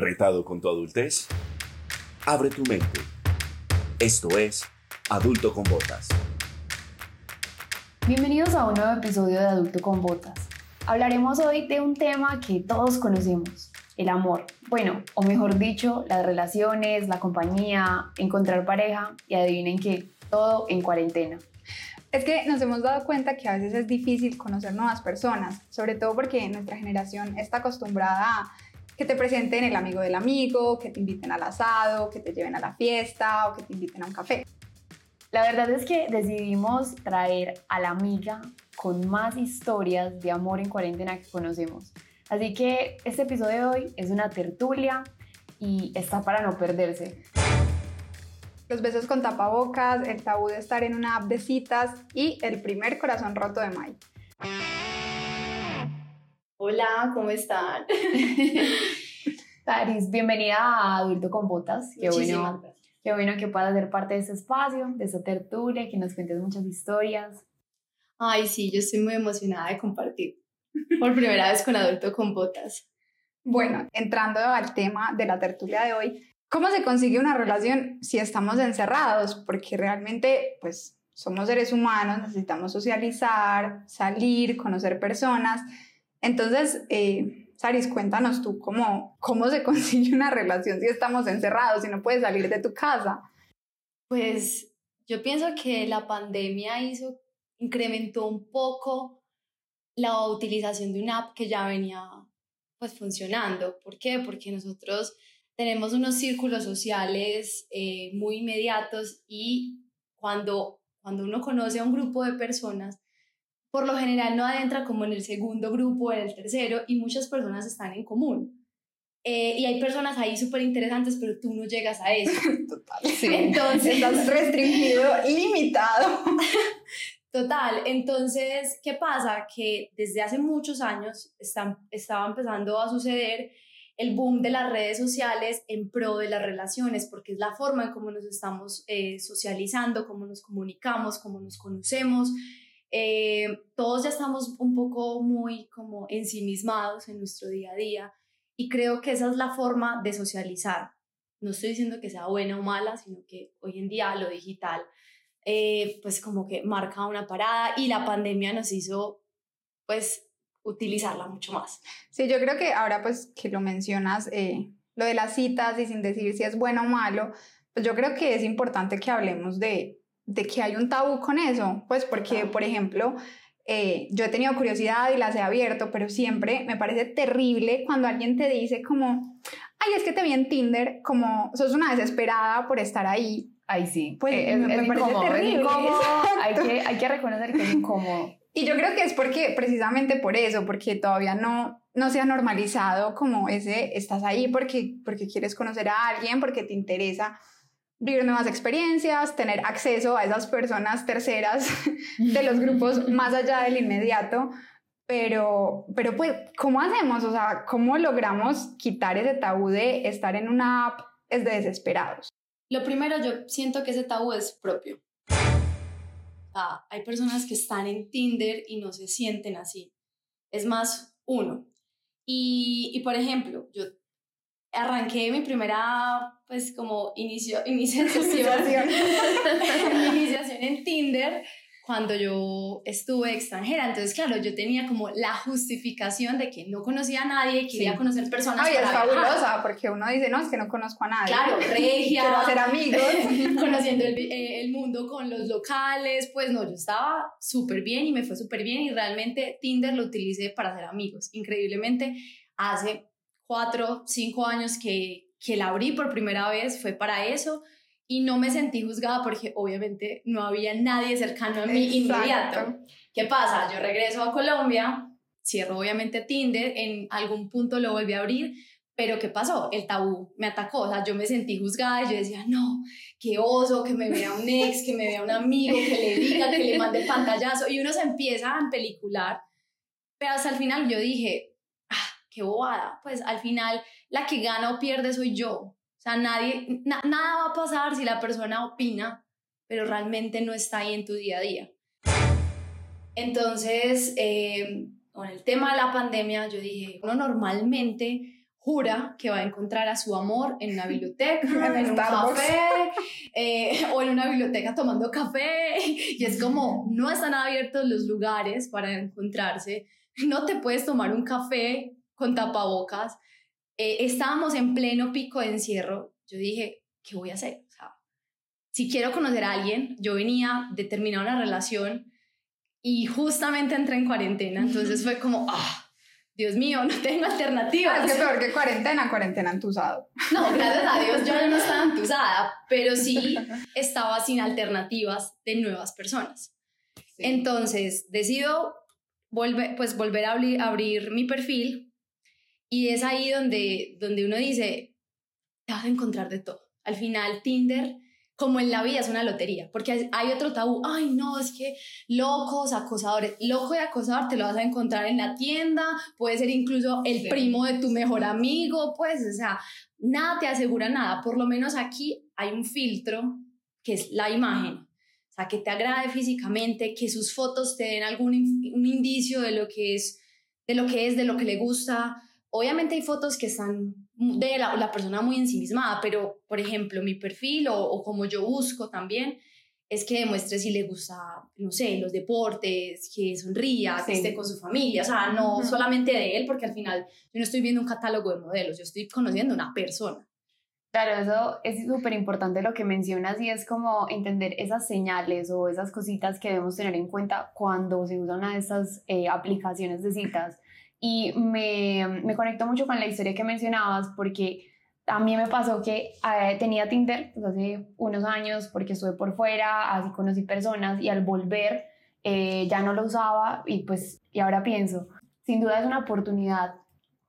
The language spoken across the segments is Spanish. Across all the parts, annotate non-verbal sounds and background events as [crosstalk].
¿Retado con tu adultez? Abre tu mente. Esto es Adulto con Botas. Bienvenidos a un nuevo episodio de Adulto con Botas. Hablaremos hoy de un tema que todos conocemos, el amor. Bueno, o mejor dicho, las relaciones, la compañía, encontrar pareja y adivinen que todo en cuarentena. Es que nos hemos dado cuenta que a veces es difícil conocer nuevas personas, sobre todo porque nuestra generación está acostumbrada a que te presenten el amigo del amigo, que te inviten al asado, que te lleven a la fiesta o que te inviten a un café. La verdad es que decidimos traer a la amiga con más historias de amor en cuarentena que conocemos. Así que este episodio de hoy es una tertulia y está para no perderse. Los besos con tapabocas, el tabú de estar en una app de citas y el primer corazón roto de Mai. Hola, ¿cómo están? [laughs] Taris, bienvenida a Adulto con Botas. Qué bueno, qué bueno que puedas ser parte de este espacio, de esta tertulia, que nos cuentes muchas historias. Ay, sí, yo estoy muy emocionada de compartir por primera vez con Adulto con Botas. Bueno, entrando al tema de la tertulia de hoy, ¿cómo se consigue una relación si estamos encerrados? Porque realmente, pues, somos seres humanos, necesitamos socializar, salir, conocer personas entonces, eh, Saris, cuéntanos tú cómo, cómo se [laughs] consigue una relación si estamos encerrados, si no puedes salir de tu casa. Pues yo pienso que la pandemia hizo, incrementó un poco la utilización de una app que ya venía pues funcionando. ¿Por qué? Porque nosotros tenemos unos círculos sociales eh, muy inmediatos y cuando, cuando uno conoce a un grupo de personas, por lo general no adentra como en el segundo grupo, o en el tercero, y muchas personas están en común. Eh, y hay personas ahí súper interesantes, pero tú no llegas a eso. [laughs] Total. Sí. Entonces estás [laughs] restringido, limitado. Total. Entonces, ¿qué pasa? Que desde hace muchos años están, estaba empezando a suceder el boom de las redes sociales en pro de las relaciones, porque es la forma en cómo nos estamos eh, socializando, cómo nos comunicamos, cómo nos conocemos. Eh, todos ya estamos un poco muy como ensimismados en nuestro día a día y creo que esa es la forma de socializar. No estoy diciendo que sea buena o mala, sino que hoy en día lo digital eh, pues como que marca una parada y la pandemia nos hizo pues utilizarla mucho más. Sí, yo creo que ahora pues que lo mencionas, eh, lo de las citas y sin decir si es bueno o malo, pues yo creo que es importante que hablemos de de que hay un tabú con eso, pues porque, por ejemplo, eh, yo he tenido curiosidad y las he abierto, pero siempre me parece terrible cuando alguien te dice como, ay, es que te vi en Tinder, como sos una desesperada por estar ahí. Ay, sí, pues eh, me, parece terrible. Hay, que, hay que reconocer que es incómodo. Y yo creo que es porque, precisamente por eso, porque todavía no, no se ha normalizado como ese, estás ahí porque, porque quieres conocer a alguien, porque te interesa vivir nuevas experiencias, tener acceso a esas personas terceras [laughs] de los grupos [laughs] más allá del inmediato. Pero, pero pues, ¿cómo hacemos? O sea, ¿cómo logramos quitar ese tabú de estar en una app es de desesperados? Lo primero, yo siento que ese tabú es propio. hay personas que están en Tinder y no se sienten así. Es más, uno. Y, y por ejemplo, yo arranqué mi primera, pues como inicio, [laughs] iniciación, [laughs] iniciación en Tinder cuando yo estuve extranjera. Entonces, claro, yo tenía como la justificación de que no conocía a nadie, quería conocer personas. Ay, es fabulosa, porque uno dice, no, es que no conozco a nadie. Claro, [laughs] regia. Quiero hacer amigos. conociendo el, eh, el, mundo con los locales. Pues no, yo estaba súper bien y me fue súper bien y realmente Tinder lo utilicé para hacer amigos. Increíblemente, hace cuatro, cinco años que, que la abrí por primera vez, fue para eso y no me sentí juzgada porque obviamente no había nadie cercano a mí inmediato. ¿Qué pasa? Yo regreso a Colombia, cierro obviamente Tinder, en algún punto lo volví a abrir, pero ¿qué pasó? El tabú me atacó, o sea, yo me sentí juzgada y yo decía, no, qué oso, que me vea un ex, que me vea un amigo, que le diga, que le mande pantallazo, y uno se empieza a pelicular, pero hasta el final yo dije, qué bobada. Pues al final la que gana o pierde soy yo. O sea, nadie, nada va a pasar si la persona opina, pero realmente no está ahí en tu día a día. Entonces, eh, con el tema de la pandemia, yo dije, uno normalmente jura que va a encontrar a su amor en una biblioteca, [laughs] En en, un café, eh, o en una biblioteca tomando café. Y es como, no están abiertos los lugares para encontrarse. No te puedes tomar un café con tapabocas. Eh, estábamos en pleno pico de encierro. Yo dije, ¿qué voy a hacer? O sea, si quiero conocer a alguien, yo venía de terminar una relación y justamente entré en cuarentena. Entonces fue como, [laughs] ah. Dios mío, no tengo alternativas. Ah, es que peor que cuarentena, cuarentena entusado. No, gracias a Dios yo ya no estaba [laughs] entusada, pero sí estaba sin alternativas de nuevas personas. Entonces decido volver, pues, volver a abrir, abrir mi perfil y es ahí donde, donde uno dice, te vas a encontrar de todo. Al final Tinder, como en la vida, es una lotería, porque hay- otro tabú, ay no, es que locos, acosadores, loco y acosador te lo vas a encontrar en la tienda, puede ser incluso el Sí. primo de tu mejor amigo, pues, o sea, nada te asegura nada, por lo menos aquí hay un filtro que es la imagen, o sea, que te agrade físicamente, que sus fotos te den algún in- un indicio de lo que es, de lo que es, de lo que le gusta. Obviamente hay fotos que están de la, la persona muy ensimismada, pero por ejemplo mi perfil o, o como yo busco también es que demuestre si le gusta, no sé, los deportes, que sonría, que Sí. esté con su familia, o sea, no Ujú. solamente de él, porque al final yo no estoy viendo un catálogo de modelos, yo estoy conociendo una persona. Claro, eso es súper importante lo que mencionas y es como entender esas señales o esas cositas que debemos tener en cuenta cuando se usa una de estas eh, aplicaciones de citas. Y me, me conecto mucho con la historia que mencionabas porque a mí me pasó que eh, tenía Tinder pues, hace unos años porque estuve por fuera, así conocí personas y al volver eh, ya no lo usaba y pues y ahora pienso, sin duda es una oportunidad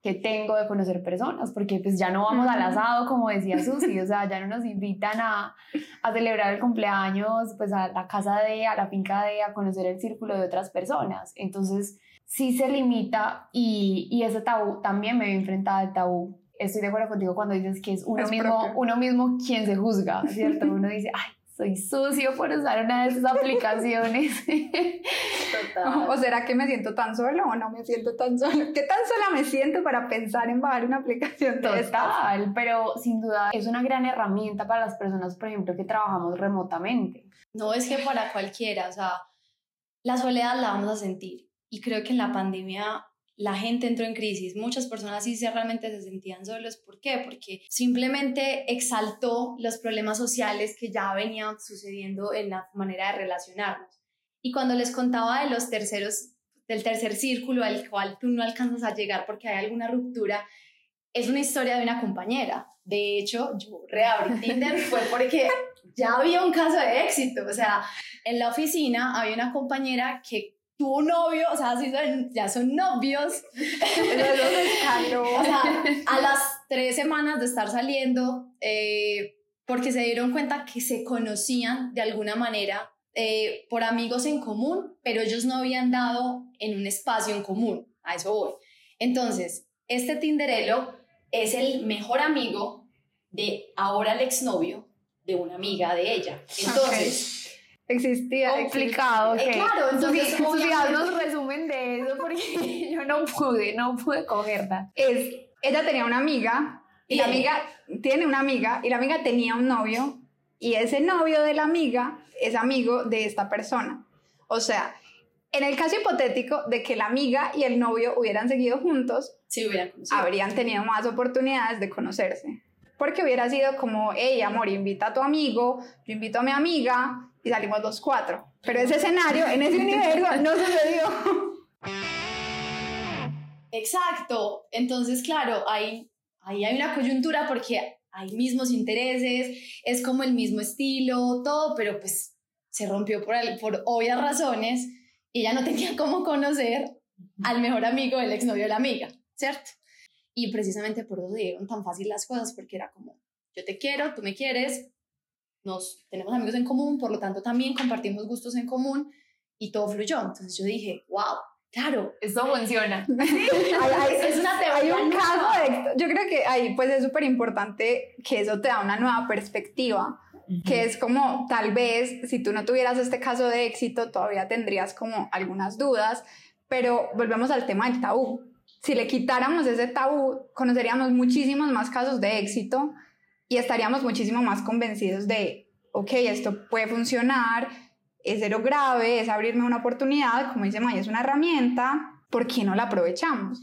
que tengo de conocer personas, porque pues ya no vamos al asado, como decía Susi, o sea, ya no nos invitan a, a celebrar el cumpleaños, pues a la casa de, a la finca de, a conocer el círculo de otras personas. Entonces, sí se limita y, y ese tabú, también me veo enfrentada al tabú. Estoy de acuerdo contigo cuando dices que es uno, Es mismo, propio. uno mismo quien se juzga, ¿cierto? Uno dice, ay, soy sucio por usar una de esas aplicaciones. ¿O será que me siento tan solo o no me siento tan solo? ¿Qué tan sola me siento para pensar en bajar una aplicación de estas? Total, pero sin duda es una gran herramienta para las personas, por ejemplo, que trabajamos remotamente. No es que para cualquiera, o sea, la soledad la vamos a sentir. Y creo que en la pandemia la gente entró en crisis. Muchas personas sí se- realmente se sentían solos. ¿Por qué? Porque simplemente exaltó los problemas sociales que ya venían sucediendo en la manera de relacionarnos. Y cuando les contaba de los terceros, del tercer círculo al cual tú no alcanzas a llegar porque hay alguna ruptura, es una historia de una compañera. De hecho, yo reabrí [laughs] Tinder fue porque ya había un caso de éxito. O sea, en la oficina había una compañera que tuvo novio, o sea, sí son- ya son novios. O sea, a las tres semanas de estar saliendo, eh, porque se dieron cuenta que se conocían de alguna manera eh, por amigos en común, pero ellos no habían dado en un espacio en común. A eso voy. Entonces, este Tinderelo es el mejor amigo de ahora el exnovio de una amiga de ella. Entonces, Existía. Complicado, Eh, ok. claro, entonces, haznos resumen de eso porque [laughs] yo no pude, no pude cogerla. es, ella tenía una amiga y la Tiene. amiga tiene una amiga y la amiga tenía un novio y ese novio de la amiga es amigo de esta persona. O sea, en el caso hipotético de que la amiga y el novio hubieran seguido juntos, si hubieran habrían tenido más oportunidades de conocerse. Porque hubiera sido como, hey, amor, invita a tu amigo, yo invito a mi amiga y salimos los cuatro. Pero ese escenario, en ese universo, no sucedió. Exacto. Entonces, claro, ahí, hay una coyuntura porque hay mismos intereses, es como el mismo estilo, todo, pero pues se rompió por, el- por obvias razones y ella no tenía [laughs] cómo conocer al mejor amigo del exnovio de la amiga, ¿cierto? Y precisamente por eso se dieron tan fácil las cosas, porque era como, yo te quiero, tú me quieres, nos tenemos amigos en común, por lo tanto también compartimos gustos en común y todo fluyó. Entonces yo dije, wow, claro, Esto funciona. [laughs] Hay- hay- es una Hay teoría un nueva. caso de éxito. Yo creo que ahí pues es súper importante que eso te da una nueva perspectiva, que es como tal vez si tú no tuvieras este caso de éxito todavía tendrías como algunas dudas, pero volvemos al tema del tabú. Si le quitáramos ese tabú, conoceríamos muchísimos más casos de éxito y estaríamos muchísimo más convencidos de, ok, esto puede funcionar, es cero grave, es abrirme una oportunidad, como dice Maya, es una herramienta, ¿por qué no la aprovechamos?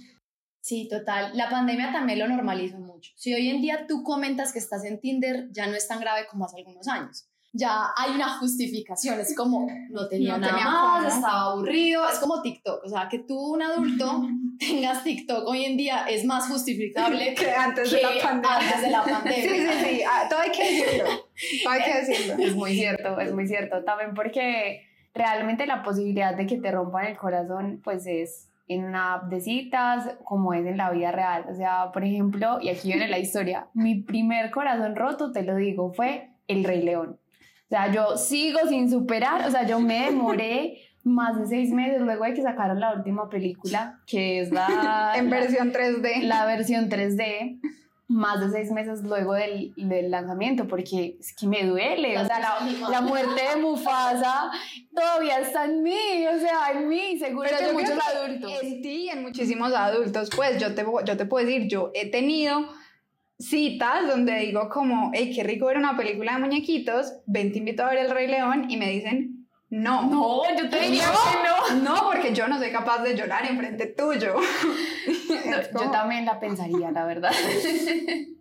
Sí, total. La pandemia también lo normalizó mucho. Si hoy en día tú comentas que estás en Tinder, ya no es tan grave como hace algunos años. Ya hay una justificación, es como no tenía No nada tenía más, estaba aburrido, es como TikTok, o sea, que tú un adulto [laughs] tengas TikTok hoy en día es más justificable [laughs] Que antes de la pandemia. antes de la pandemia. Sí, sí, sí, ah, todo hay que decirlo, todo hay que [laughs] decirlo. Es muy cierto, es muy cierto. También porque realmente la posibilidad de que te rompan el corazón, pues es en una app de citas, como es en la vida real. O sea, por ejemplo, y aquí viene la historia, mi primer corazón roto, te lo digo, fue El Rey León. O sea, yo sigo sin superar, o sea, yo me demoré [laughs] más de seis meses luego de que sacaron la última película, que es la... [laughs] En versión 3D. la versión 3D más de seis meses luego del, del lanzamiento, porque es que me duele, o sea, la, la muerte de Mufasa todavía está en mí, o sea, en mí, seguro Pero que yo muchos adultos. En ti y en muchísimos adultos, pues yo te, yo te puedo decir, yo he tenido citas donde digo como, hey, qué rico ver una película de muñequitos, ven, te invito a ver El Rey León y me dicen, no. No, yo te que no. No, porque yo no soy capaz de llorar enfrente tuyo. [laughs] Yo también la pensaría, la verdad. [laughs]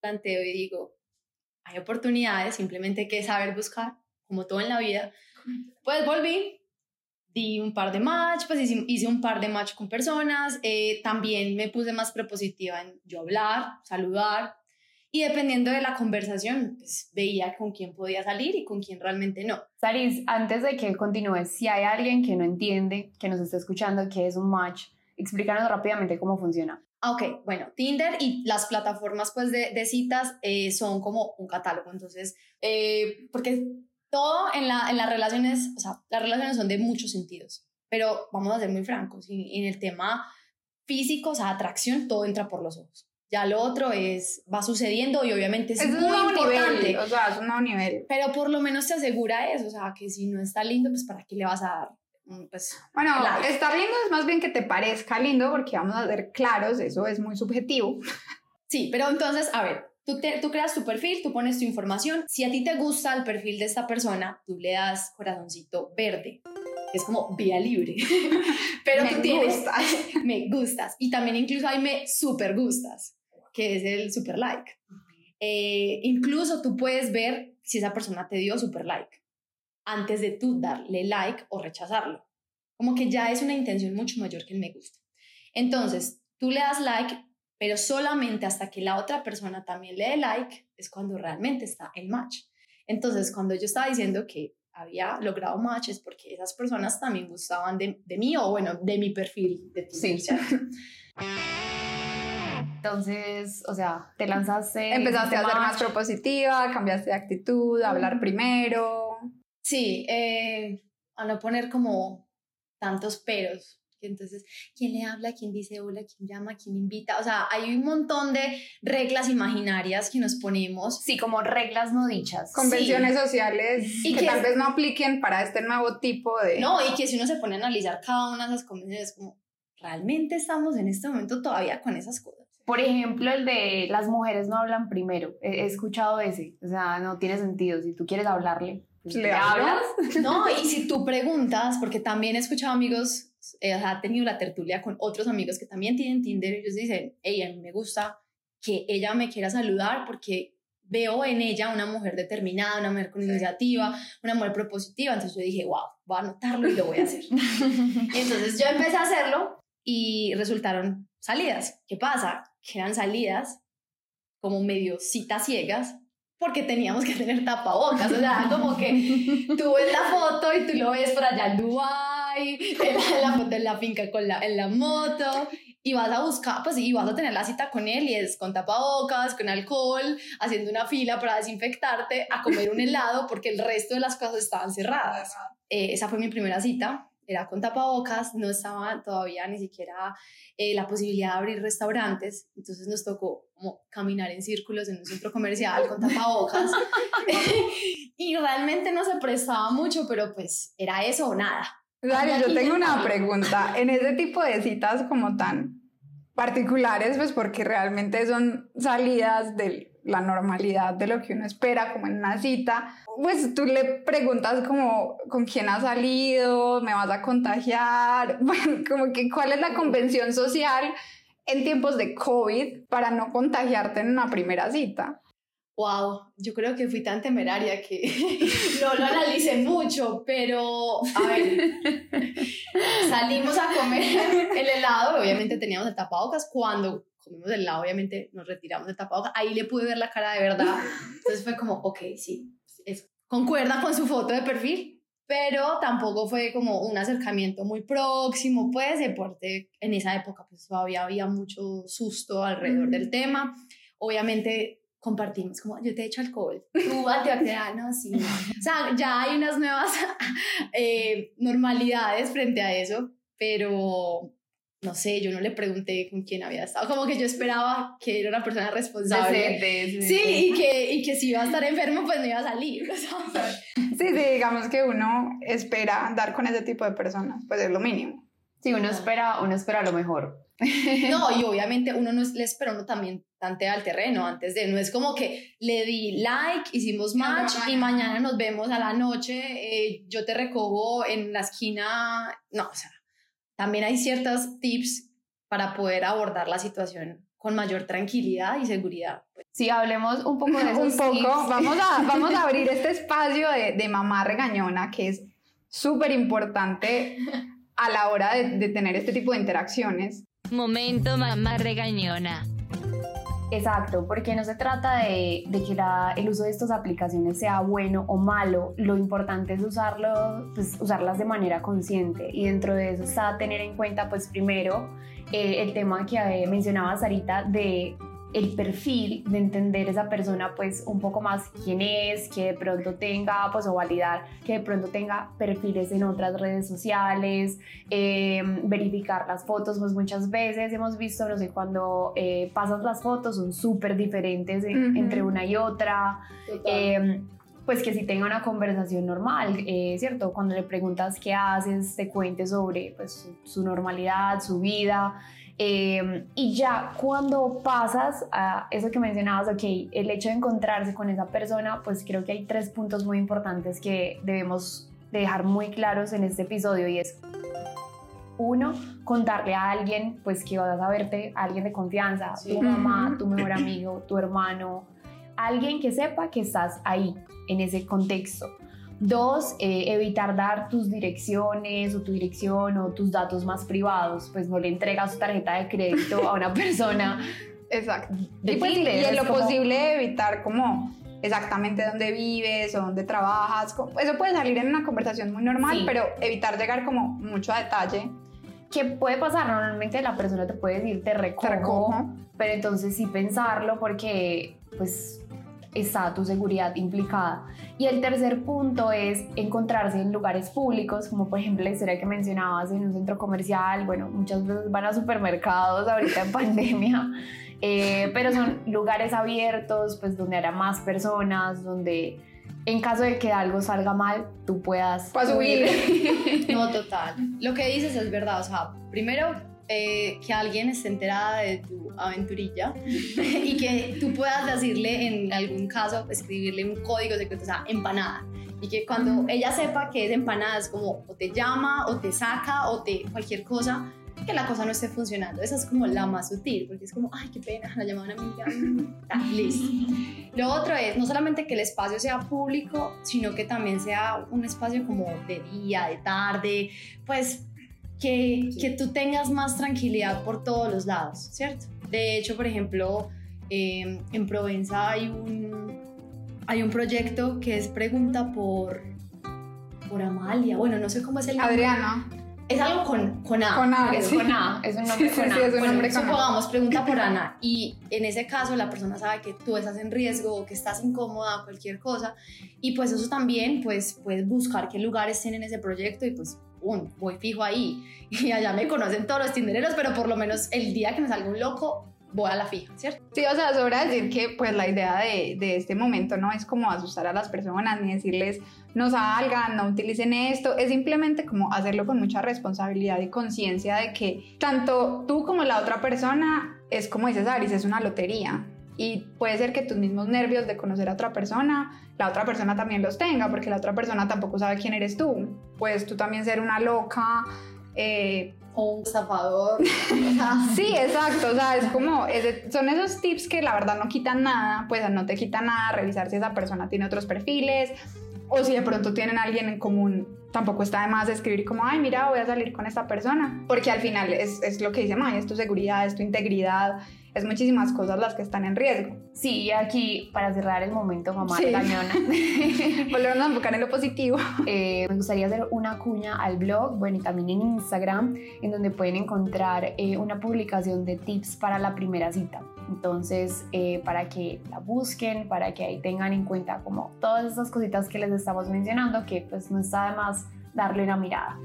planteo y digo, hay oportunidades, simplemente hay que saber buscar, como todo en la vida. Pues volví, di un par de match, pues hice, hice un par de match con personas, eh, también me puse más prepositiva en yo hablar, saludar, y dependiendo de la conversación, pues veía con quién podía salir y con quién realmente no. Saris, antes de que continúes, si hay alguien que no entiende, que nos está escuchando, que es un match, explícanos rápidamente cómo funciona. Ah, Ok, bueno, Tinder y las plataformas pues de, de citas eh, son como un catálogo, entonces, eh, porque todo en, la, en las relaciones, o sea, las relaciones son de muchos sentidos, pero vamos a ser muy francos, y, y en el tema físico, o sea, atracción, todo entra por los ojos. Ya lo otro es, va sucediendo y obviamente es, Es muy importante, nivel, o sea, es un nuevo nivel. pero por lo menos te asegura eso, o sea, que si no está lindo, pues ¿para qué le vas a dar? Mm, Pues Bueno, Like. estar lindo es más bien que te parezca lindo, porque vamos a ser claros, eso es muy subjetivo. Sí, pero entonces, a ver, tú, te- tú creas tu perfil, tú pones tu información. Si a ti te gusta el perfil de esta persona, tú le das corazoncito verde. Es como vía libre. [laughs] pero Me tú tienes, gustas. [laughs] me gustas. Y también incluso hay me super gustas, que es el super like. Eh, incluso tú puedes ver si esa persona te dio super like antes de tú darle like o rechazarlo. Como que ya es una intención mucho mayor que el me gusta. Entonces, tú le das like, pero solamente hasta que la otra persona también le dé like es cuando realmente está el match. Entonces, cuando yo estaba diciendo que había logrado match es porque esas personas también gustaban de, de mí o bueno, de mi perfil de Tinder, Sí. [laughs] Entonces, o sea, te lanzaste. Empezaste a hiciste ser más propositiva, cambiaste de actitud, a hablar primero. Sí, eh, a no poner como tantos peros. Entonces, ¿quién le habla? ¿Quién dice hola? ¿Quién llama? ¿Quién invita? O sea, hay un montón de reglas imaginarias que nos ponemos. Sí, como reglas no dichas. Convenciones sociales Y que que- tal vez no apliquen para este nuevo tipo de... No, y que si uno se pone a analizar cada una de esas convenciones, como, ¿realmente estamos en este momento todavía con esas cosas? Por ejemplo, el de las mujeres no hablan primero. He, he escuchado ese. O sea, no tiene sentido. Si tú quieres hablarle, pues, ¿Le ¿le hablas? hablas? No, y si tú preguntas, porque también he escuchado amigos, eh, he tenido la tertulia con otros amigos que también tienen Tinder, y ellos dicen, hey, a mí me gusta que ella me quiera saludar porque veo en ella una mujer determinada, una mujer con iniciativa, una mujer propositiva. Entonces yo dije, wow, voy a anotarlo y lo voy a hacer. Y [laughs] entonces yo empecé a hacerlo y resultaron salidas. ¿Qué pasa? Que eran salidas como medio citas ciegas porque teníamos que tener tapabocas, o sea, como que tú ves la foto y tú lo ves por allá en Dubai, en la, en la foto en la finca con la, en la moto, y vas a buscar, pues y vas a tener la cita con él y es con tapabocas, con alcohol, haciendo una fila para desinfectarte, a comer un helado porque el resto de las cosas estaban cerradas. Eh, esa fue mi primera cita. era con tapabocas, no estaba todavía ni siquiera eh, la posibilidad de abrir restaurantes, entonces nos tocó como caminar en círculos en un centro comercial con tapabocas [laughs] [laughs] y realmente no se prestaba mucho, pero pues era eso o nada. Dale, yo tengo una pregunta. En ese tipo de citas como tan particulares, pues porque realmente son salidas de la normalidad de lo que uno espera, como en una cita, pues tú le preguntas como con quién has salido, me vas a contagiar, [laughs] bueno, como que cuál es la convención social en tiempos de COVID para no contagiarte en una primera cita. Wow, yo creo que fui tan temeraria que [laughs] no lo analicé mucho, pero a ver, [laughs] salimos a comer el helado, obviamente teníamos el tapabocas, cuando comimos el helado, obviamente nos retiramos del tapabocas, ahí le pude ver la cara de verdad, entonces fue como, ok, sí, eso. concuerda con su foto de perfil, pero tampoco fue como un acercamiento muy próximo, pues, deporte en esa época pues todavía había mucho susto alrededor del tema, obviamente compartimos, como yo te he hecho alcohol, [laughs] tú antibacteriano, sí. O sea, ya hay unas nuevas [laughs] eh, normalidades frente a eso, pero no sé, yo no le pregunté con quién había estado, como que yo esperaba que era una persona responsable. sí, sí, y que, y que si iba a estar enfermo, pues no iba a salir. [laughs] sí, sí, digamos que uno espera andar con ese tipo de personas, pues es lo mínimo. Sí, uno espera, uno espera lo mejor. No, y obviamente uno no le espera, uno también tantea al terreno antes de, no es como que le di like, hicimos match y mañana nos vemos a la noche, eh, yo te recojo en la esquina, no, o sea, también hay ciertos tips para poder abordar la situación con mayor tranquilidad y seguridad. Sí, hablemos un poco de eso. [laughs] un poco, vamos a, vamos a abrir este [laughs] espacio de, de mamá regañona que es súper importante a la hora de, de tener este tipo de interacciones. Momento mamá regañona. Exacto, porque no se trata de, que el uso de estas aplicaciones sea bueno o malo, lo importante es pues, usarlas de manera consciente y dentro de eso está tener en cuenta pues primero eh, el tema que eh, mencionaba Sarita de el perfil de entender esa persona pues un poco más quién es, que de pronto tenga pues o validar que de pronto tenga perfiles en otras redes sociales, em, verificar las fotos pues muchas veces hemos visto, no sé, cuando eh, pasas las fotos son súper diferentes entre una y otra. Em, pues que si tenga una conversación normal, eh, ¿cierto? Cuando le preguntas qué haces, te cuente sobre pues, su normalidad, su vida. Em, y ya cuando pasas a eso que mencionabas, ok, el hecho de encontrarse con esa persona, pues creo que hay tres puntos muy importantes que debemos dejar muy claros en este episodio y es uno, contarle a alguien, pues que vas a verte, a alguien de confianza, tu mamá, tu mejor amigo, tu hermano, alguien que sepa que estás ahí, en ese contexto. Dos, eh, evitar dar tus direcciones o tu dirección o tus datos más privados, pues no le entregas tu tarjeta de crédito a una persona. [laughs] Exacto. y, pues, y en lo posible evitar como exactamente dónde vives o dónde trabajas. Eso puede salir en una conversación muy normal, pero evitar llegar como mucho a detalle. ¿Qué puede pasar? Normalmente la persona te puede decir te recojo, te recojo. pero entonces sí pensarlo porque pues está tu seguridad implicada. Y el tercer punto es encontrarse en lugares públicos, como por ejemplo la historia que mencionabas en un centro comercial, bueno, muchas veces van a supermercados ahorita en [laughs] pandemia, eh, pero son lugares abiertos, pues donde haya más personas, donde en caso de que algo salga mal, tú puedas subir. [laughs] no, total. Lo que dices es verdad, o sea, primero eh, que alguien esté enterada de tu aventurilla [laughs] y que tú puedas decirle en algún caso, escribirle un código secreto, o sea, empanada. Y que cuando ella sepa que es empanada es como o te llama o te saca o te cualquier cosa que la cosa no esté funcionando. Esa es como la más sutil, porque es como, ay, qué pena, la llamada una amiga. [laughs] Mm, listo. Lo otro es no solamente que el espacio sea público, sino que también sea un espacio como de día, de tarde, pues que, que tú tengas más tranquilidad por todos los lados, ¿cierto? De hecho, por ejemplo, em, en Provenza hay un, hay un proyecto que es Pregunta por, por Amalia. Bueno, no sé cómo es el nombre. Adriana. Es algo con, con A. Con A, es con A, [laughs] es un nombre con A. Sí, es un bueno, nombre con supongamos, pregunta por Ana. [laughs] Y en ese caso, la persona sabe que tú estás en riesgo o que estás incómoda o cualquier cosa. Y pues eso también, pues puedes buscar qué lugares tienen ese proyecto y pues pum, voy fijo ahí. [laughs] Y allá me conocen todos los tindereros, pero por lo menos el día que me salga un loco, voy a la fija, ¿cierto? Sí, o sea, sobra decir que pues la idea de, de, este momento no es como asustar a las personas ni decirles no salgan, no utilicen esto, es simplemente como hacerlo con mucha responsabilidad y conciencia de que tanto tú como la otra persona es como dices Aris, es una lotería. Y puede ser que tus mismos nervios de conocer a otra persona, la otra persona también los tenga, porque la otra persona tampoco sabe quién eres tú. Puedes tú también ser una loca, eh, o un estafador. [laughs] sí, exacto. O sea, es como, son esos tips que la verdad no quitan nada, pues no te quita nada revisar si esa persona tiene otros perfiles o si de pronto tienen alguien en común. Tampoco está de más escribir como, ay, mira, voy a salir con esta persona. Porque al final es, es lo que dice Maya, es tu seguridad, es tu integridad, es muchísimas cosas las que están en riesgo. Sí, aquí para cerrar el momento, mamá sí. cañona. [laughs] Volvemos a enfocar en lo positivo. Eh, me gustaría hacer una cuña al blog, bueno, y también en Instagram, en donde pueden encontrar eh, una publicación de tips para la primera cita. Entonces, eh, para que la busquen, para que ahí tengan en cuenta como todas esas cositas que les estamos mencionando, que pues no está de más darle una mirada.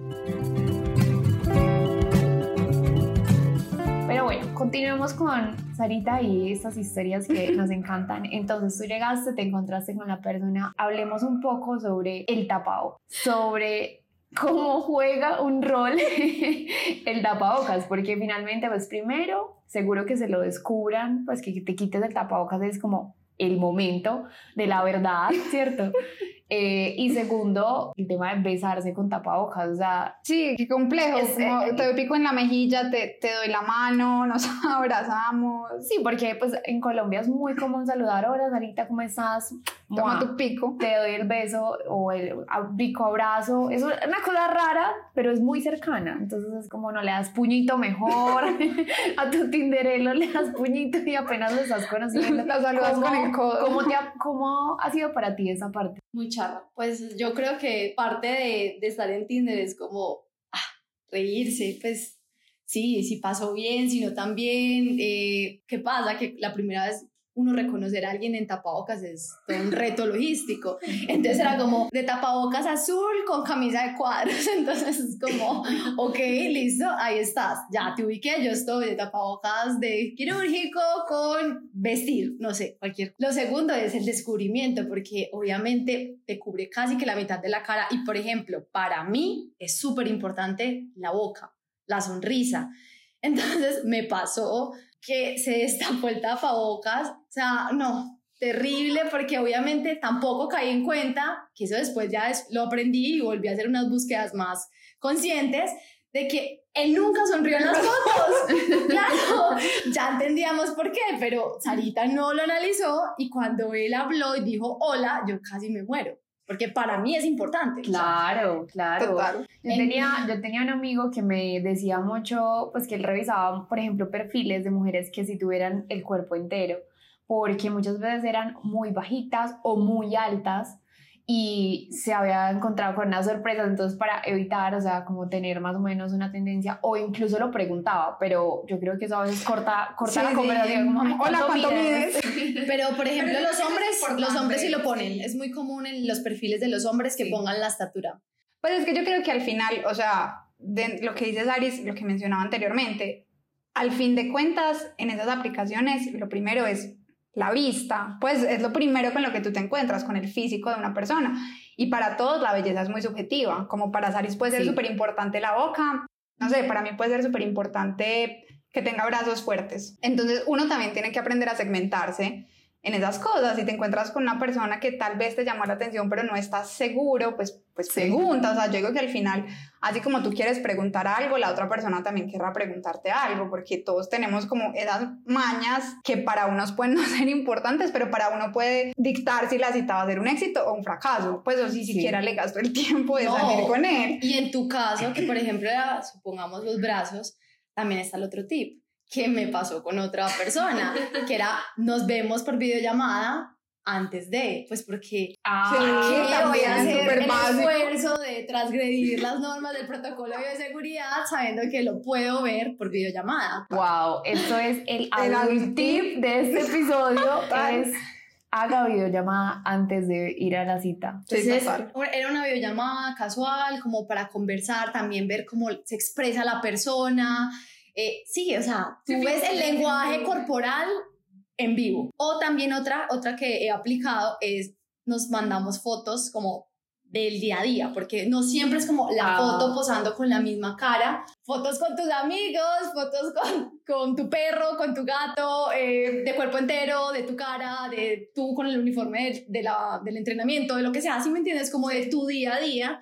Pero bueno, continuemos con Sarita y estas historias que [laughs] nos encantan. Entonces tú llegaste, te encontraste con la persona. Hablemos un poco sobre el tapao, sobre cómo juega un rol [laughs] el tapabocas, porque finalmente, pues primero, seguro que se lo descubran, pues que te quites el tapabocas es como el momento de la verdad, ¿cierto? Eh, y segundo, el tema de besarse con tapabocas, o sea... Sí, qué complejo, es, como eh, te pico en la mejilla, te, te, doy la mano, [laughs] nos abrazamos. Sí, porque pues en Colombia es muy común saludar, hola Sarita, ¿cómo estás? Toma tu pico. Te doy el beso o el pico abrazo, es una cosa rara, pero es muy cercana, entonces es como no le das puñito mejor, [laughs] [laughs] a tu tinderelo le das puñito y apenas lo estás conociendo. La saludas con el codo. ¿cómo, te ha, ¿Cómo ha sido para ti esa parte? Muy pues yo creo que parte de, estar en Tinder es como ah, reírse, pues sí, si pasó bien, si no también. Eh, ¿Qué pasa? Que la primera vez uno reconocer a alguien en tapabocas es todo un reto logístico. [laughs] Entonces era como de tapabocas azul con camisa de cuadros. [laughs] Entonces es como, ok, listo, ahí estás. Ya te ubiqué, yo estoy de tapabocas de quirúrgico con vestir, no sé, cualquier. Lo segundo es el descubrimiento, porque obviamente te cubre casi que la mitad de la cara. Y por ejemplo, para mí es súper importante la boca, la sonrisa. Entonces me pasó que se destapó el tapabocas. O sea, no, terrible porque obviamente tampoco caí en cuenta, que eso después ya lo aprendí y volví a hacer unas búsquedas más conscientes de que él nunca sonrió en las fotos. [laughs] claro, ya entendíamos por qué, pero Sarita no lo analizó y cuando él habló y dijo hola, yo casi me muero porque para mí es importante. Claro, claro. Total. Yo tenía, yo tenía un amigo que me decía mucho, pues que él revisaba, por ejemplo, perfiles de mujeres que si tuvieran el cuerpo entero, porque muchas veces eran muy bajitas o muy altas y se había encontrado con una sorpresa, entonces para evitar, o sea, como tener más o menos una tendencia, o incluso lo preguntaba, pero yo creo que eso a veces corta, corta la conversación, como, hola, ¿cuánto mides? [laughs] Pero, por ejemplo, los hombres, los hombres sí lo ponen, es muy común en los perfiles de los hombres que pongan la estatura. Pues es que yo creo que al final, o sea, de lo que dice Aris, lo que mencionaba anteriormente, al fin de cuentas, en esas aplicaciones, lo primero es la vista, pues es lo primero con lo que tú te encuentras, con el físico de una persona. Y para todos la belleza es muy subjetiva, como para Saris puede ser súper importante la boca, no sé, para mí puede ser súper importante que tenga brazos fuertes. Entonces uno también tiene que aprender a segmentarse en esas cosas. Si te encuentras con una persona que tal vez te llamó la atención, pero no estás seguro, pues, pues pregunta. O sea, yo digo que al final, así como tú quieres preguntar algo, la otra persona también querrá preguntarte algo, porque todos tenemos como esas mañas que para unos pueden [laughs] no ser importantes, pero para uno puede dictar si la cita va a ser un éxito o un fracaso. Pues o si siquiera le gasto el tiempo de salir con él. Y en tu caso, que por ejemplo, supongamos los brazos, también está el otro tip que me pasó con otra persona, que era nos vemos por videollamada antes de, pues porque ah, voy a hacer el esfuerzo de transgredir las normas del protocolo de seguridad sabiendo que lo puedo ver por videollamada. Wow, esto es el, el tip de este episodio, [laughs] es haga videollamada antes de ir a la cita. Sí, Entonces, era una videollamada casual, como para conversar, también ver cómo se expresa la persona. Eh, sí, o sea, tú Sí, ves el lenguaje corporal en vivo. O también otra, otra que he aplicado es nos mandamos fotos como del día a día, porque no siempre es como la Ah. foto posando con la misma cara, fotos con tus amigos, fotos con, con tu perro, con tu gato, eh, de cuerpo entero, de tu cara, de tú con el uniforme de, de la, del entrenamiento, de lo que sea, ¿sí me entiendes? Como de tu día a día.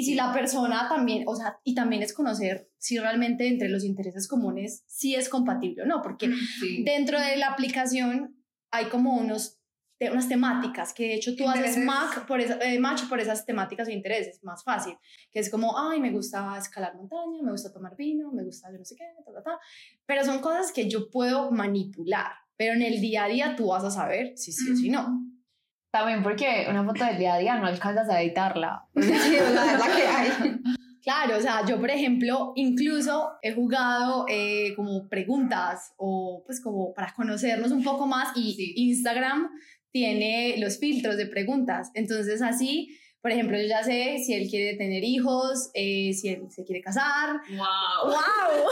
Y si la persona también, o sea, y también es conocer si realmente entre los intereses comunes sí es compatible o no, porque Sí. dentro de la aplicación hay como unos te- unas temáticas que de hecho tú haces Intereses. match por, esa- eh, match por esas temáticas o intereses, más fácil, que es como, ay, me gusta escalar montaña, me gusta tomar vino, me gusta yo no sé qué, ta, ta, ta. pero son cosas que yo puedo manipular, pero en el día a día tú vas a saber si sí o si no. También porque una foto del día a día no alcanzas a editarla. [laughs] Sí, o sea, es la que hay. Claro, o sea, yo por ejemplo, incluso he jugado eh, como preguntas o pues como para conocernos un poco más y Sí. Instagram tiene los filtros de preguntas. Entonces así, por ejemplo, yo ya sé si él quiere tener hijos, eh, si él se quiere casar. ¡Wow! ¡Wow!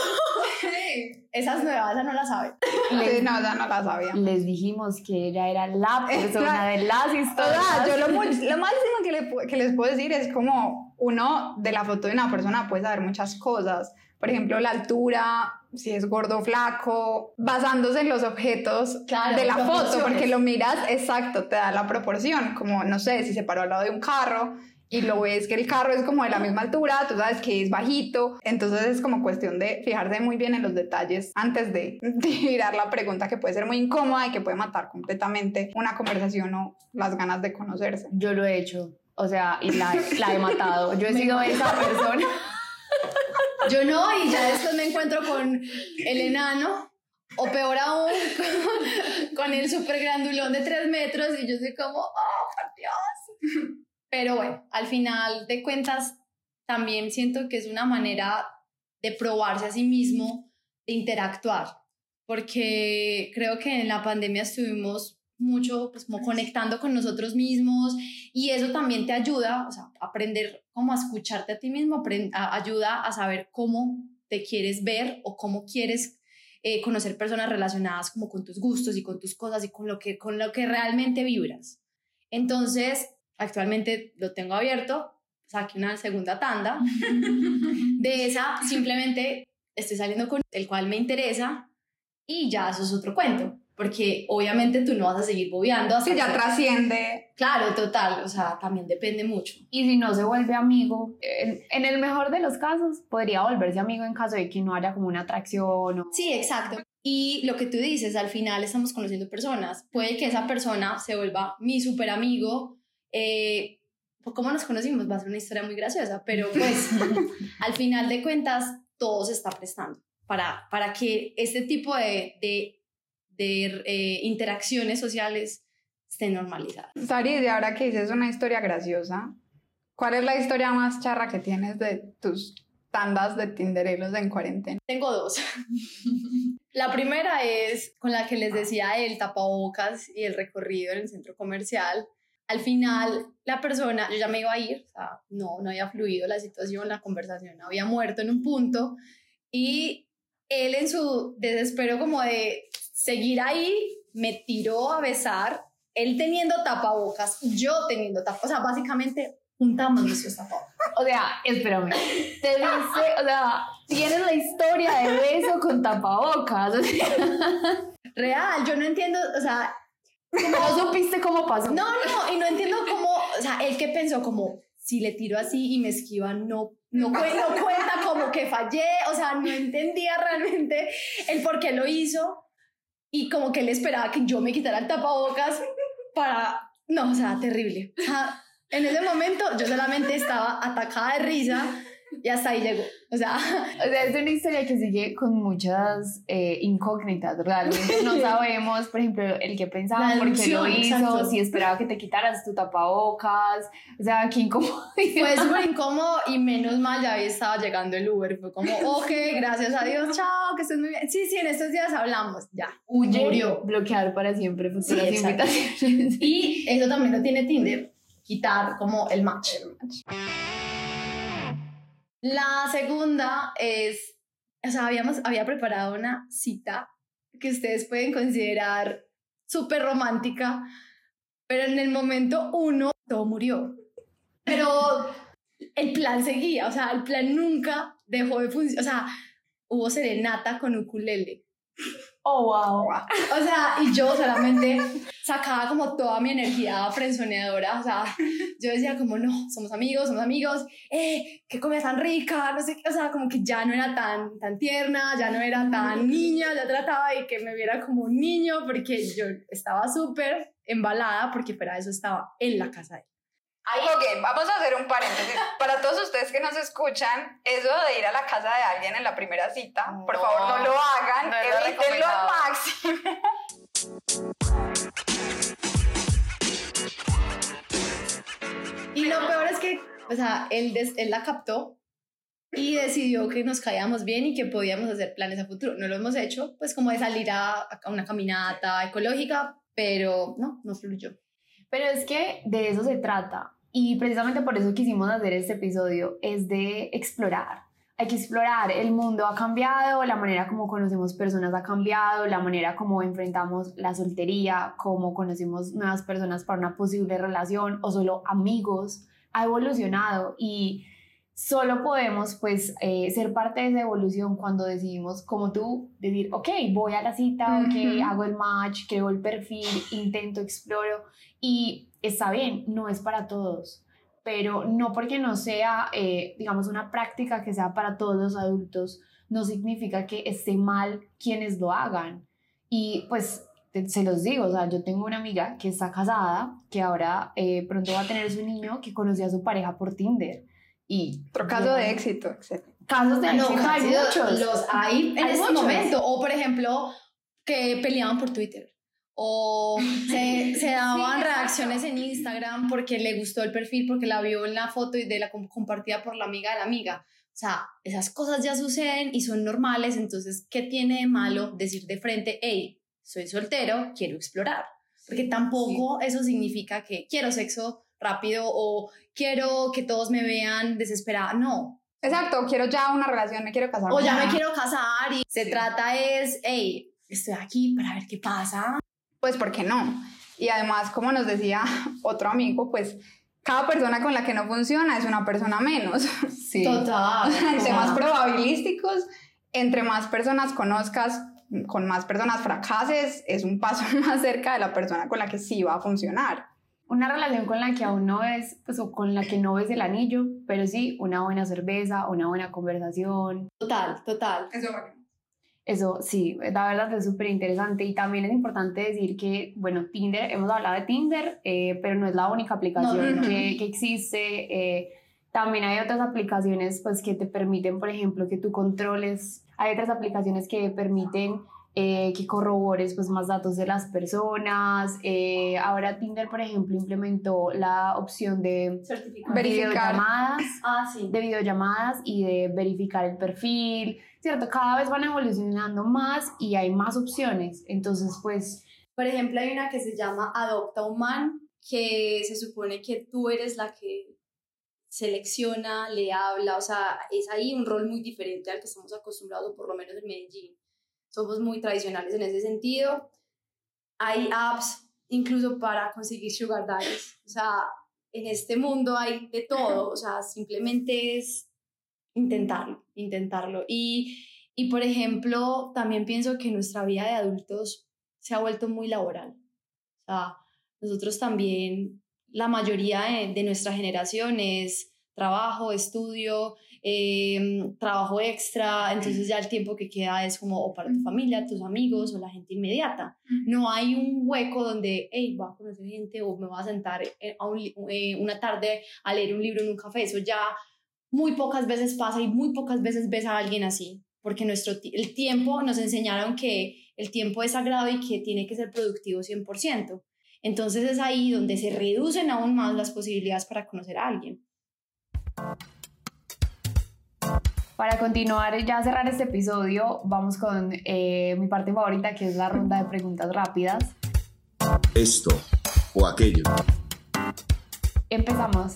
Esa es nueva, esa no la sabe. Les, no, ya no la sabía. les dijimos que ella era la persona de las O historias. sea, yo lo, lo máximo que, le que les puedo decir es como uno de la foto de una persona puede saber muchas cosas. Por ejemplo, la altura, si es gordo o flaco, basándose en los objetos Claro, de la foto, porque lo miras exacto, te da la proporción. Como, no sé, si se paró al lado de un carro y lo ves que el carro es como de la misma altura, tú sabes que es bajito. Entonces es como cuestión de fijarse muy bien en los detalles antes de [laughs] tirar la pregunta que puede ser muy incómoda y que puede matar completamente una conversación o las ganas de conocerse. Yo lo he hecho. O sea, y la, la he matado. Yo he [laughs] sido esa persona. [laughs] Yo no, y ya después me encuentro con el enano, o peor aún, [laughs] con, el super grandulón de tres metros, y yo soy como, oh, por Dios. Pero bueno, al final de cuentas, también siento que es una manera de probarse a sí mismo, de interactuar, porque creo que en la pandemia estuvimos mucho pues como conectando con nosotros mismos y eso también te ayuda, o sea, aprender cómo a escucharte a ti mismo, a- ayuda a saber cómo te quieres ver o cómo quieres eh, conocer personas relacionadas como con tus gustos y con tus cosas y con lo que, con lo que realmente vibras. Entonces, actualmente lo tengo abierto, saqué una segunda tanda. [laughs] De esa, simplemente estoy saliendo con el cual me interesa y ya eso es otro cuento. Porque obviamente tú no vas a seguir bobeando hasta Sí, ya que- trasciende. Claro, total, o sea, también depende mucho. Y si no se vuelve amigo, en, en el mejor de los casos, podría volverse amigo en caso de que no haya como una atracción o... Sí, exacto. Y lo que tú dices, al final estamos conociendo personas. Puede que esa persona se vuelva mi super amigo. Eh, ¿Cómo nos conocimos? Va a ser una historia muy graciosa, pero [laughs] pues al final de cuentas todo se está prestando para, para que este tipo de, de, de eh, interacciones sociales estén normalizadas. Saris, y ahora que dices una historia graciosa, ¿cuál es la historia más charra que tienes de tus tandas de tinderelos en cuarentena? Tengo dos. [laughs] La primera es con la que les decía el tapabocas y el recorrido en el centro comercial. Al final, la persona, yo ya me iba a ir, o sea, no, no había fluido la situación, la conversación había muerto en un punto y él en su desespero como de seguir ahí, me tiró a besar, él teniendo tapabocas, yo teniendo tapabocas, o sea, básicamente juntamos nuestros tapabocas. O sea, espérame. Te dice, o sea, tienes la historia de beso con tapabocas. O sea, Real, yo no entiendo, o sea, no supiste cómo pasó. No, no, y no entiendo cómo, o sea, él que pensó como, si le tiro así y me esquiva, no, no, no cuenta como que fallé, o sea, no entendía realmente el por qué lo hizo y como que él esperaba que yo me quitara el tapabocas para, no, o sea, terrible. O sea, en ese momento yo solamente estaba atacada de risa Y hasta ahí llegó. O sea, [laughs] O sea, es una historia que sigue con muchas eh, incógnitas. Realmente no sabemos, por ejemplo, el que pensaba, por qué lo hizo, exacto. si esperaba que te quitaras tu tapabocas. O sea, qué incómodo. fue súper incómodo y menos mal ya estaba llegando el Uber. Fue como, ok, gracias a Dios, chao, que estés muy bien. Sí, sí, en estos días hablamos, ya. Huye, Murió. bloquear para siempre futuras exacto. invitaciones. Y eso también lo tiene Tinder, quitar como el match. La segunda es, o sea, habíamos, había preparado una cita que ustedes pueden considerar súper romántica, pero en el momento uno todo murió. Pero el plan seguía, o sea, el plan nunca dejó de funcionar, o sea, hubo serenata con ukulele. Oh, wow. O sea, y yo solamente sacaba como toda mi energía frenzoneadora, o sea, yo decía como, no, somos amigos, somos amigos, eh, qué comida tan rica, no sé qué, o sea, como que ya no era tan, tan tierna, ya no era tan niña, ya trataba de que me viera como un niño, porque yo estaba súper embalada, porque para eso estaba en la casa de él. Ok, vamos a hacer un paréntesis. Para todos ustedes que nos escuchan, eso de ir a la casa de alguien en la primera cita, por No, favor no lo o sea, él, des- él la captó y decidió que nos caíamos bien y que podíamos hacer planes a futuro. No lo hemos hecho, pues como de salir a, a una caminata ecológica, pero no, no fluyó. Pero es que de eso se trata. Y precisamente por eso quisimos hacer este episodio, es de explorar. Hay que explorar, el mundo ha cambiado, la manera como conocemos personas ha cambiado, la manera como enfrentamos la soltería, como conocemos nuevas personas para una posible relación o solo amigos, ha evolucionado y solo podemos pues eh, ser parte de esa evolución cuando decidimos, como tú, decir, ok, voy a la cita, ok, hago el match, creo el perfil, intento, exploro y está bien, no es para todos, pero no porque no sea, eh, digamos, una práctica que sea para todos los adultos, no significa que esté mal quienes lo hagan. Y pues te- se los digo, o sea, yo tengo una amiga que está casada, que ahora eh, pronto va a tener su niño, que conoció a su pareja por Tinder. Y Otro caso de éxito, etc. Casos de No, éxito hay muchos. Los hay en Hay este muchos. momento. O, por ejemplo, que peleaban por Twitter. O se, [laughs] se daban reacciones en Instagram porque le gustó el perfil, porque la vio en la foto y de la com- compartida por la amiga de la amiga. O sea, esas cosas ya suceden y son normales. Entonces, ¿qué tiene de malo decir de frente, hey, soy soltero, quiero explorar? Porque tampoco eso significa que quiero sexo rápido o quiero que todos me vean desesperada. No, Exacto, quiero ya una relación, me quiero casar. o ya me quiero casar y se Sí. trata es, hey, estoy aquí para ver qué pasa. Pues, ¿por qué no? Y además, como nos decía [laughs] otro amigo, pues cada persona con la que no funciona es una persona menos. [laughs] Sí. Total. [laughs] en temas probabilísticos, entre más personas conozcas, con más personas fracases, es un paso [laughs] más cerca de la persona con la que sí va a funcionar. Una relación con la que aún no ves, pues, o con la que no ves el anillo, pero sí una buena cerveza, una buena conversación. Total, total. Eso Eso sí, la verdad es súper interesante y también es importante decir que, bueno, Tinder, hemos hablado de Tinder, eh, pero no es la única aplicación No, no. que, que existe. eh, también hay otras aplicaciones pues, que te permiten, por ejemplo, que tú controles, hay otras aplicaciones que permiten eh, que corrobores pues, más datos de las personas. eh, ahora Tinder, por ejemplo, implementó la opción de videollamadas Ah, sí. de videollamadas y de verificar el perfil, ¿cierto? Cada vez van evolucionando más y hay más opciones. Entonces, pues, Por ejemplo, hay una que se llama Adopta Human, que se supone que tú eres la que selecciona, le habla, o sea, es ahí un rol muy diferente al que estamos acostumbrados, por lo menos en Medellín. Somos muy tradicionales en ese sentido. Hay apps incluso para conseguir sugar daddies. O sea, en este mundo hay de todo, o sea, simplemente es intentarlo, intentarlo. Y, y por ejemplo, también pienso que nuestra vida de adultos se ha vuelto muy laboral. O sea, nosotros también, la mayoría de, de nuestra generación es trabajo, estudio, eh, trabajo extra, entonces ya el tiempo que queda es como o para tu familia, tus amigos o la gente inmediata. No hay un hueco donde, hey, voy a conocer gente o me voy a sentar eh, a un eh, una tarde a leer un libro en un café, eso ya muy pocas veces pasa y muy pocas veces ves a alguien así, porque nuestro, el tiempo nos enseñaron que el tiempo es sagrado y que tiene que ser productivo 100%. Entonces es ahí donde se reducen aún más las posibilidades para conocer a alguien. Para continuar, ya cerrar este episodio, vamos con eh, mi parte favorita, que es la ronda de preguntas rápidas. Esto o aquello. Empezamos.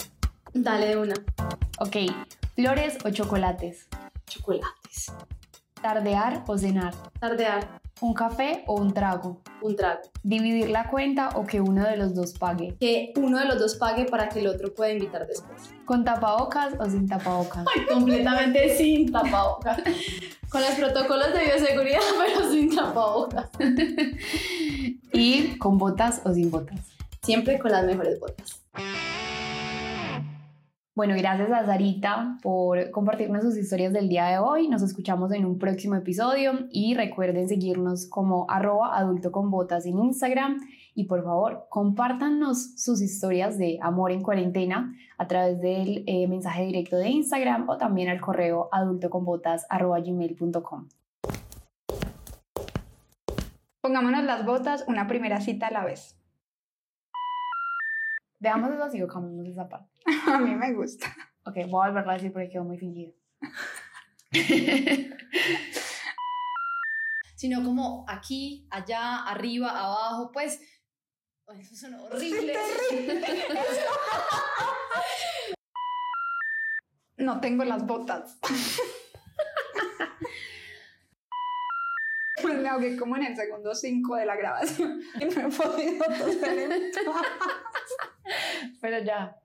Dale de una. Ok, flores o chocolates. Chocolates. Tardear o cenar. Tardear. Un café o un trago. Un trago. Dividir la cuenta o que uno de los dos pague. Que uno de los dos pague para que el otro pueda invitar después. Con tapabocas o sin tapabocas. Ay, completamente [laughs] sin tapabocas. Con los protocolos de bioseguridad, [laughs] pero sin tapabocas. [laughs] y con botas o sin botas. Siempre con las mejores botas. Bueno, gracias a Sarita por compartirnos sus historias del día de hoy. Nos escuchamos en un próximo episodio y recuerden seguirnos como arroba adulto con botas en Instagram y por favor compártanos sus historias de amor en cuarentena a través del eh, mensaje directo de Instagram o también al correo adultoconbotas.gmail.com. Pongámonos las botas una primera cita a la vez. Dejamos eso así o cambiamos esa parte. [laughs] A mí me gusta. Ok, voy a volverla a decir porque quedó muy fingido. [laughs] Sino como aquí, allá, arriba, abajo, pues. Eso suena horrible. No tengo las botas. [laughs] Pues me ahogué como en el segundo 5 de la grabación y no he podido toser en paz. Pero ya.